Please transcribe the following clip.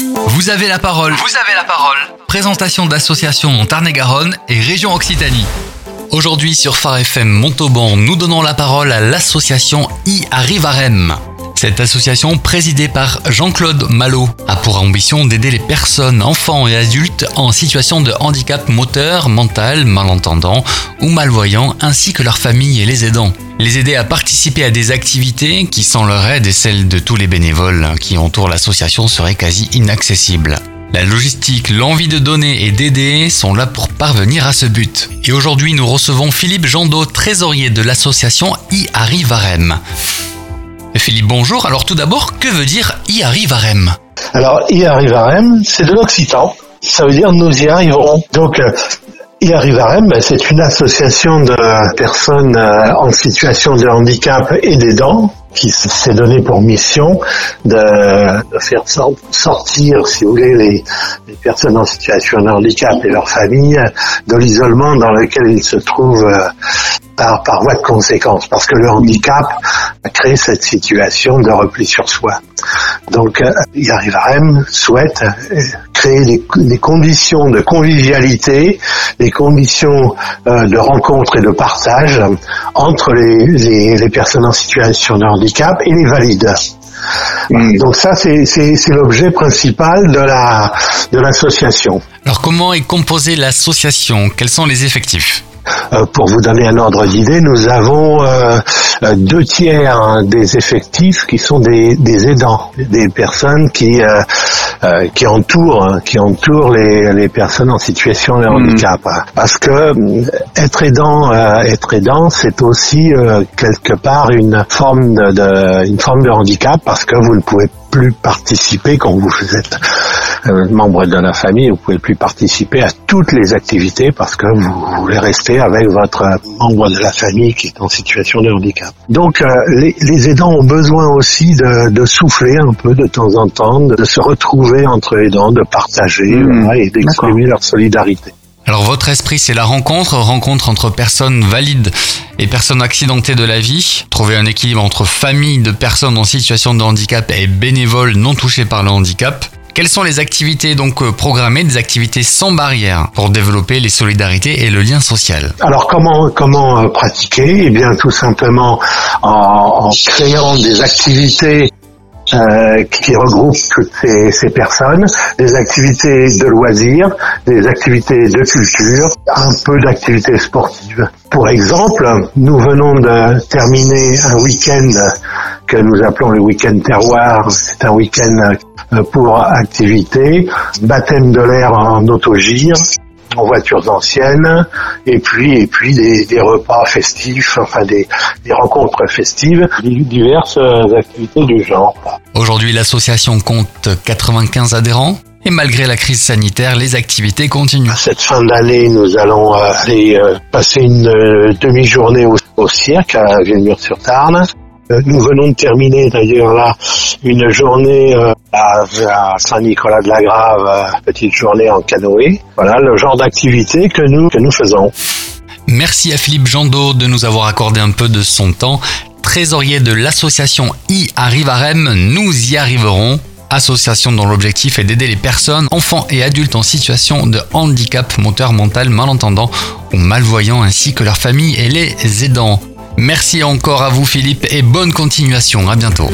Vous avez la parole. Vous avez la parole. Présentation d'associations Tarn-et-Garonne et région Occitanie. Aujourd'hui sur Phare FM Montauban, nous donnons la parole à l'association I Arrivarem. Cette association, présidée par Jean-Claude Malo, a pour ambition d'aider les personnes, enfants et adultes en situation de handicap moteur, mental, malentendant ou malvoyant, ainsi que leurs familles et les aidants. Les aider à participer à des activités qui, sans leur aide et celle de tous les bénévoles qui entourent l'association, seraient quasi inaccessibles. La logistique, l'envie de donner et d'aider sont là pour parvenir à ce but. Et aujourd'hui, nous recevons Philippe Jandot, trésorier de l'association I Arrivarem. Philippe, bonjour. Alors tout d'abord, que veut dire y arrivarem Alors y arrivarem, c'est de l'occitan. Ça veut dire nous y arriverons. Donc euh, y arrivarem, ben, c'est une association de personnes euh, en situation de handicap et d'aidants qui s'est donné pour mission de, faire sortir, si vous voulez, les, personnes en situation de handicap et leurs familles de l'isolement dans lequel ils se trouvent euh, par, par voie de conséquence, parce que le handicap a créé cette situation de repli sur soi. Donc, euh, Yarivarem souhaite euh, créer des, conditions de convivialité, des conditions euh, de rencontre et de partage entre les, les, les personnes en situation de handicap et les valides. Mm. Donc ça, c'est l'objet principal de la de l'association. Alors comment est composée l'association? Quels sont les effectifs? Pour vous donner un ordre d'idée, nous avons euh, euh, deux tiers des effectifs qui sont des, aidants, des personnes qui qui entourent qui entourent les, personnes en situation de hmm. handicap. Parce que être aidant, être aidant, c'est aussi quelque part une forme de, une forme de handicap parce que vous ne pouvez plus participer quand vous êtes euh, membre de la famille, vous pouvez plus participer à toutes les activités parce que vous voulez rester avec votre membre de la famille qui est en situation de handicap. Donc euh, les, aidants ont besoin aussi de, souffler un peu de temps en temps, de, se retrouver entre aidants, de partager mmh. et d'exprimer leur solidarité. Alors votre esprit, c'est la rencontre, rencontre entre personnes valides et personnes accidentées de la vie. Trouver un équilibre entre famille de personnes en situation de handicap et bénévoles non touchés par le handicap. Quelles sont les activités donc euh, programmées, des activités sans barrière pour développer les solidarités et le lien social? Alors comment comment euh, pratiquer? Eh bien tout simplement en créant des activités euh, qui regroupe toutes ces, ces, personnes, des activités de loisirs, des activités de culture, un peu d'activités sportives. Pour exemple, nous venons de terminer un week-end que nous appelons le week-end terroir. C'est un week-end euh, pour activités, baptême de l'air en autogire, en voitures anciennes, et puis et puis des, des repas festifs, enfin des, des, rencontres festives, diverses activités du genre. Aujourd'hui, l'association compte 95 adhérents. Et malgré la crise sanitaire, les activités continuent. Cette fin d'année, nous allons euh, aller euh, passer une euh, demi-journée au, au cirque à Villemur-sur-Tarn. Nous venons de terminer d'ailleurs là une journée à, Saint-Nicolas de la Grave, euh, petite journée en canoë. Voilà le genre d'activité que nous, que nous faisons. Merci à Philippe Jandot de nous avoir accordé un peu de son temps. Trésorier de l'association I Arrivarem, nous y arriverons. Association dont l'objectif est d'aider les personnes, enfants et adultes en situation de handicap moteur mental malentendant ou malvoyant ainsi que leurs familles et les aidants. Merci encore à vous Philippe et bonne continuation. À bientôt.